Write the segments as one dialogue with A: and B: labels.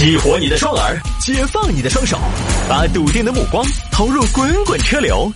A: 激活你的双耳，解放你的双手，把笃定的目光投入滚滚车流。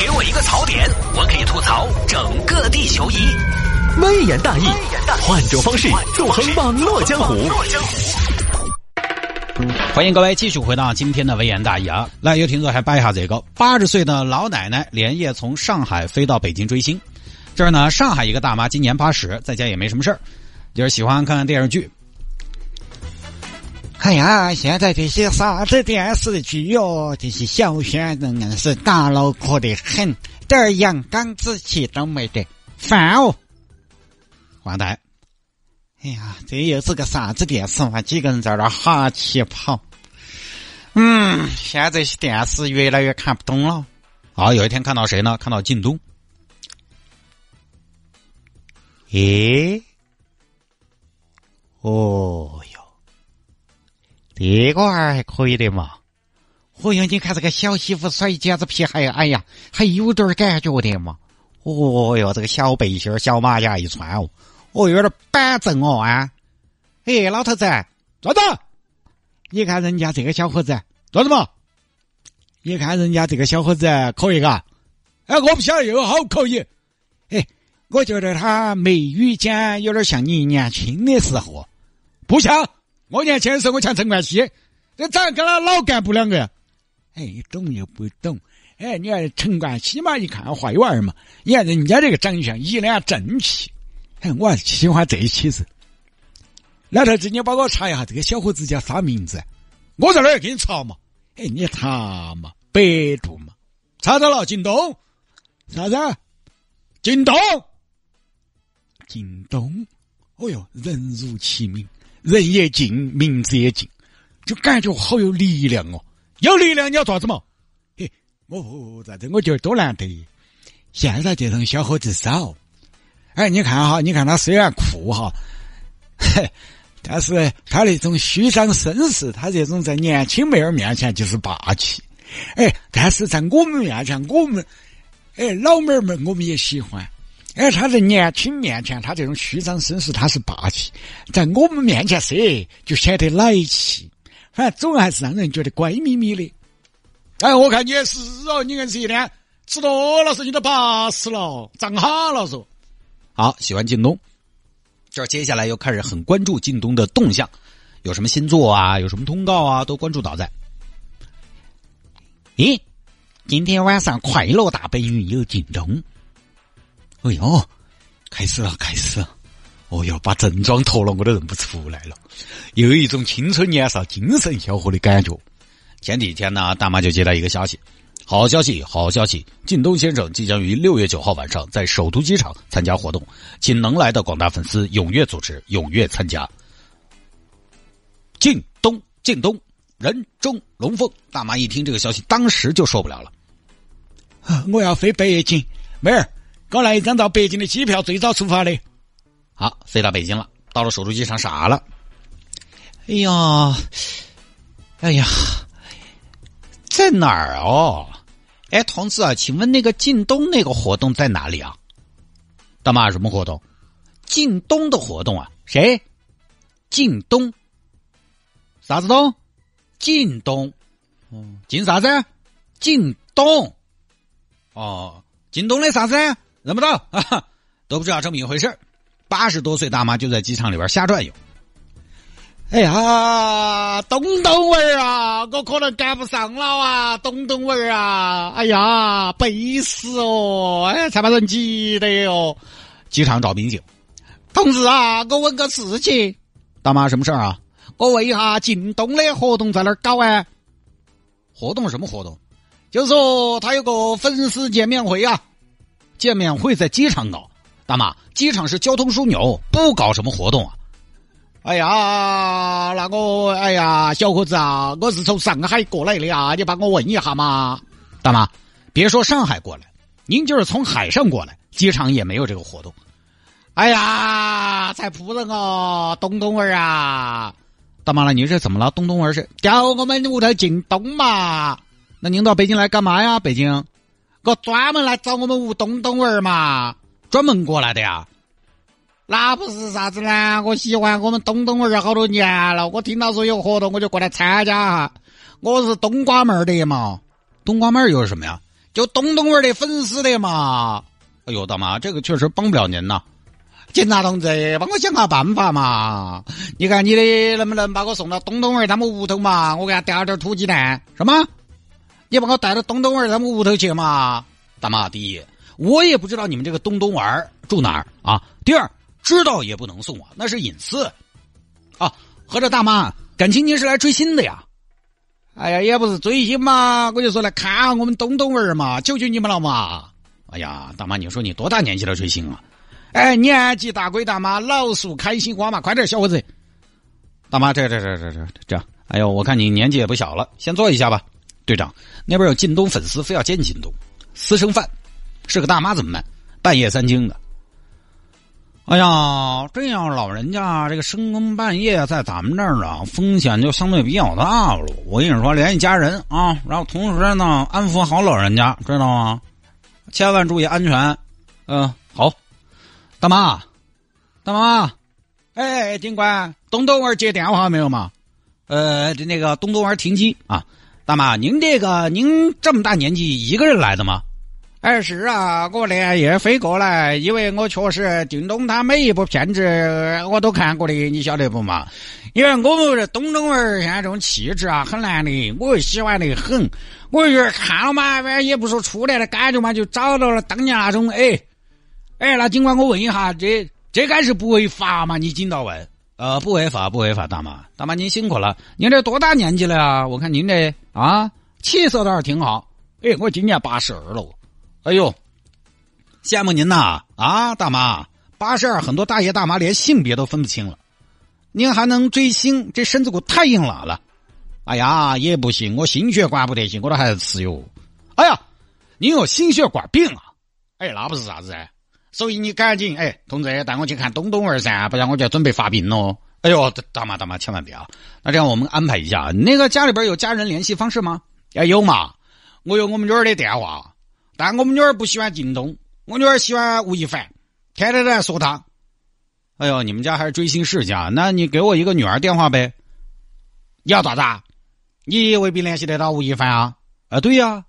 A: 给我一个槽点，我可以吐槽整个地球仪。微言大义，换种方式纵横网络江湖。
B: 欢迎各位继续回到今天的微言大义啊！来，有听众还掰一下这个八十岁的老奶奶连夜从上海飞到北京追星。这儿呢，上海一个大妈今年八十，在家也没什么事儿，就是喜欢看看电视剧。
C: 哎呀，现在这些啥子电视剧哟，这些小鲜肉硬是大脑壳得很，点儿阳刚之气都没得，烦哦！
B: 完蛋。
C: 哎呀，这又是个啥子电视嘛？几个人在那儿哈气跑。嗯，现在这些电视越来越看不懂了。
B: 好，有一天看到谁呢？看到靳东。
C: 咦，哦哟，这个儿还可以的嘛。哦哟，你看这个小媳妇甩剪子皮，还哎呀，还有点感觉的嘛。哦哟，这个小背心小马甲一穿哦，哦，有点板正哦啊。哎，老头子，
B: 坐子，
C: 你看人家这个小伙子，
B: 坐子嘛。
C: 你看人家这个小伙子可以嘎。
B: 哎，我不晓得又好可以。
C: 哎。我觉得他眉宇间有点像你年轻的时候，
B: 不像我年轻的时候，我像陈冠希，这长跟他老干部两个。
C: 哎，懂又不懂？哎，你看陈冠希嘛，一看坏娃儿嘛，你看人家这个长相一脸正气，哎，我还喜欢这气质。老头子，你帮我查一下这个小伙子叫啥名字？
B: 我在那儿给你查嘛。
C: 哎，你查嘛，百度嘛，
B: 查到了，靳东。
C: 啥子？
B: 靳东。
C: 靳东，哦哟，人如其名，人也静，名字也静，就感觉好有力量哦。
B: 有力量你要做什么？
C: 嘿，我在这我觉得多难得。现在这种小伙子少。哎，你看哈，你看他虽然酷哈，嘿，但是他那种虚张声势，他这种在年轻妹儿面前就是霸气。哎，但是在我们面前，我们哎老妹儿们我们也喜欢。哎，他在年轻面前，他这种虚张声势，他是霸气；在我们面前，噻，就显得来气。反正总还是让人觉得乖咪咪的。
B: 哎，我看你也是哦，你看这一天吃多了，是你都八十了，长哈了说。好，喜欢靳东，这接下来又开始很关注靳东的动向，有什么新作啊，有什么通告啊，都关注到在。
C: 咦，今天晚上快乐大本营有靳东。哎呦，开始了，开始了！哦哟，把正装脱了，我都认不出来了，又有一种青春年少、精神小伙的感觉。
B: 前几天呢，大妈就接到一个消息，好消息，好消息！靳东先生即将于六月九号晚上在首都机场参加活动，请能来的广大粉丝踊跃组织，踊跃参加。靳东，靳东，人中龙凤。大妈一听这个消息，当时就受不了了。
C: 我要飞北京，妹儿。给我来一张到北京的机票，最早出发的。
B: 好，飞到北京了，到了首都机场傻了。
C: 哎呀，哎呀，在哪儿哦？哎，同志啊，请问那个靳东那个活动在哪里啊？
B: 大妈，什么活动？
C: 靳东的活动啊？
B: 谁？
C: 靳东？
B: 啥子东？
C: 靳东？
B: 嗯，靳啥子？
C: 靳东？
B: 哦，靳东的啥子？认不到啊，都不知道这么一回事八十多岁大妈就在机场里边瞎转悠。
C: 哎呀，东东味儿啊，我可能赶不上了啊，东东味儿啊，哎呀，背死哦，哎，才把人急的哟。
B: 机场找民警，
C: 同志啊，我问个事情。
B: 大妈，什么事儿啊？
C: 我问一下，靳东的活动在哪儿搞啊？
B: 活动什么活动？
C: 就是说他有个粉丝见面会啊。
B: 见面会在机场搞，大妈，机场是交通枢纽，不搞什么活动啊！
C: 哎呀，那个，哎呀，小伙子啊，我是从上海过来的啊，你帮我问一下嘛。
B: 大妈，别说上海过来，您就是从海上过来，机场也没有这个活动。
C: 哎呀，才扑人哦，东东儿啊！
B: 大妈了，你这怎么了？东东儿是
C: 叫我们屋头进东嘛？
B: 那您到北京来干嘛呀？北京？
C: 我专门来找我们吴东东儿嘛，
B: 专门过来的呀。
D: 那不是啥子呢？我喜欢我们东东儿好多年了，我听到说有活动，我就过来参加哈。我是冬瓜妹儿的嘛，
C: 冬瓜妹儿又是什么呀？
D: 就东东儿的粉丝的嘛。
C: 哎呦，大妈，这个确实帮不了您呐。
D: 警察同志，帮我想个办法嘛！你看你的能不能把我送到东东儿他们屋头嘛？我给他叼点土鸡蛋。
C: 什么？
D: 你把我带到东东儿他们屋头去嘛？
C: 大妈，第一，我也不知道你们这个东东儿住哪儿啊。第二。知道也不能送啊，那是隐私。啊，合着大妈，感情您是来追星的呀？
D: 哎呀，也不是追星嘛，我就说来看我们东东儿嘛，求求你们了嘛！
C: 哎呀，大妈，你说你多大年纪了追星啊？
D: 哎，年纪大归大妈，老树开心花嘛，快点，小伙子。
C: 大妈，这这这这这这样，哎呦，我看你年纪也不小了，先坐一下吧。队长，那边有靳东粉丝非要见靳东，私生饭，是个大妈怎么办？半夜三更的。哎呀，这样老人家这个深更半夜在咱们这儿啊，风险就相对比较大了。我跟你说，联系家人啊，然后同时呢，安抚好老人家，知道吗？千万注意安全。嗯，好。大妈，大妈，
D: 哎，警官，东东儿接电话没有嘛？
C: 呃，那个东东儿停机啊。大妈，您这个您这么大年纪一个人来的吗？
D: 哎，是啊，我连夜飞过来，因为我确实京东他每一部片子我都看过的，你晓得不嘛？因为我们这东东儿现在这种气质啊，很难的，我又喜欢的很。我就是看了嘛，反正也不说初恋的感觉嘛，就找到了当年那种哎哎。那尽管我问一下，这这该是不违法嘛？你紧到问，
C: 呃，不违法，不违法，大妈，大妈您辛苦了。您这多大年纪了啊？我看您这啊，气色倒是挺好。
D: 哎，我今年八十二了。
C: 哎呦，羡慕您呐！啊，大妈，八十二，很多大爷大妈连性别都分不清了，您还能追星，这身子骨太硬朗了。
D: 哎呀，也不行，我心血管不得行，我都还是吃药。
C: 哎呀，您有心血管病啊？
D: 哎，那不是啥子所以你赶紧哎，同志带我去看东东儿噻，不然我就要准备发病喽。
C: 哎呦，大妈大妈，千万别啊！那这样我们安排一下，那个家里边有家人联系方式吗？
D: 哎，有嘛，我有我们女儿的电话。但我们女儿不喜欢靳东，我女儿喜欢吴亦凡，天天都在说他。
C: 哎呦，你们家还是追星世家？那你给我一个女儿电话呗？
D: 你要咋子？你未必联系得到吴亦凡啊？
C: 啊，对呀，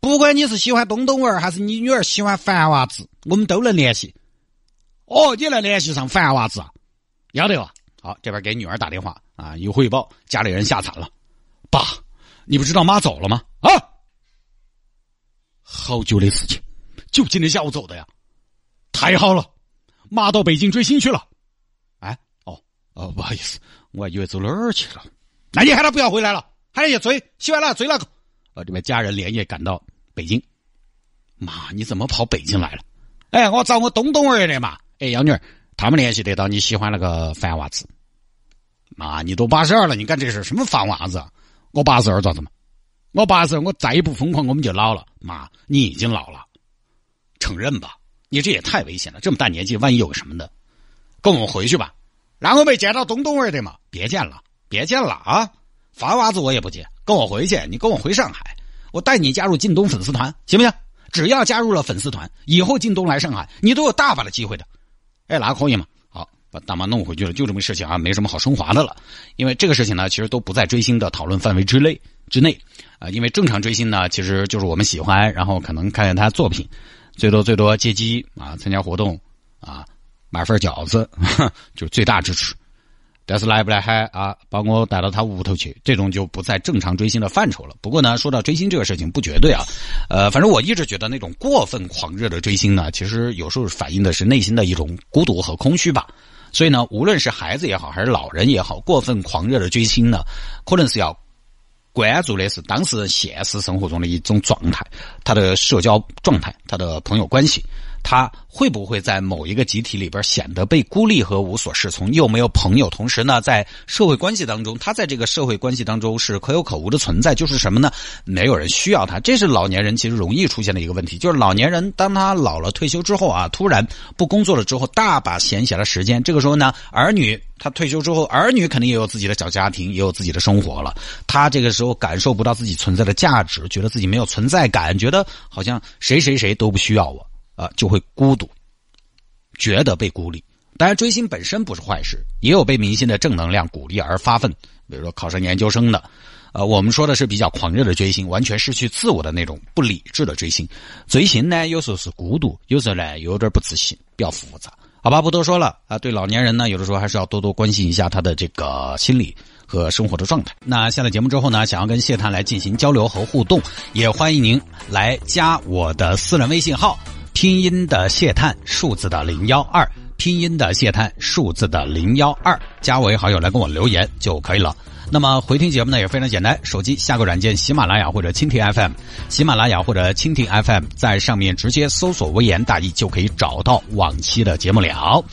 D: 不管你是喜欢东东儿还是你女儿喜欢樊娃子，我们都能联系。哦，你能联系上樊娃子啊？要得哇？
C: 好，这边给女儿打电话啊，有汇报，家里人吓惨了。爸，你不知道妈走了吗？啊！好久的事情，就今天下午走的呀！太好了，妈到北京追星去了。哎，哦，哦，不好意思，我还以为走哪儿去了。
D: 那你喊他不要回来了，喊他去追，喜欢哪追哪个。
C: 呃，这边家人连夜赶到北京。妈，你怎么跑北京来了？
D: 哎，我找我东东儿的嘛。哎，幺女儿，他们联系得到你喜欢那个饭娃子。
C: 妈，你都八十二了，你干这事什么饭娃子？
D: 我八十二咋子嘛？我八十二，我再一不疯狂，我们就老了。
C: 妈，你已经老了，承认吧？你这也太危险了，这么大年纪，万一有什么的，跟我们回去吧。
D: 让我没见到东东儿的嘛？
C: 别见了，别见了啊！发娃子我也不见，跟我回去，你跟我回上海，我带你加入靳东粉丝团，行不行？只要加入了粉丝团，以后靳东来上海，你都有大把的机会的。
D: 哎，哪个可以嘛？
C: 好，把大妈弄回去了，就这么事情啊，没什么好升华的了。因为这个事情呢，其实都不在追星的讨论范围之内。之内，啊，因为正常追星呢，其实就是我们喜欢，然后可能看看他作品，最多最多接机啊，参加活动啊，买份饺子，就是最大支持。但是来不来还啊，把我带到他屋头去，这种就不在正常追星的范畴了。不过呢，说到追星这个事情，不绝对啊，呃，反正我一直觉得那种过分狂热的追星呢，其实有时候反映的是内心的一种孤独和空虚吧。所以呢，无论是孩子也好，还是老人也好，过分狂热的追星呢，可能是要。关注的是当事人现实生活中的一种状态，他的社交状态，他的朋友关系。他会不会在某一个集体里边显得被孤立和无所适从？又没有朋友，同时呢，在社会关系当中，他在这个社会关系当中是可有可无的存在。就是什么呢？没有人需要他。这是老年人其实容易出现的一个问题。就是老年人当他老了退休之后啊，突然不工作了之后，大把闲暇的时间。这个时候呢，儿女他退休之后，儿女肯定也有自己的小家庭，也有自己的生活了。他这个时候感受不到自己存在的价值，觉得自己没有存在感，觉得好像谁谁谁都不需要我。啊，就会孤独，觉得被孤立，当然，追星本身不是坏事，也有被明星的正能量鼓励而发奋，比如说考上研究生的。呃，我们说的是比较狂热的追星，完全失去自我的那种不理智的追星。追星呢，有时候是孤独，有时候呢有点不自信，比较复杂。好吧，不多说了啊。对老年人呢，有的时候还是要多多关心一下他的这个心理和生活的状态。那下了节目之后呢，想要跟谢探来进行交流和互动，也欢迎您来加我的私人微信号，拼音的谢探，数字的零幺二，拼音的谢探，数字的零幺二，加为好友来跟我留言就可以了。那么回听节目呢也非常简单，手机下个软件喜马拉雅或者蜻蜓 FM，喜马拉雅或者蜻蜓 FM，在上面直接搜索“微言大义”就可以找到往期的节目了。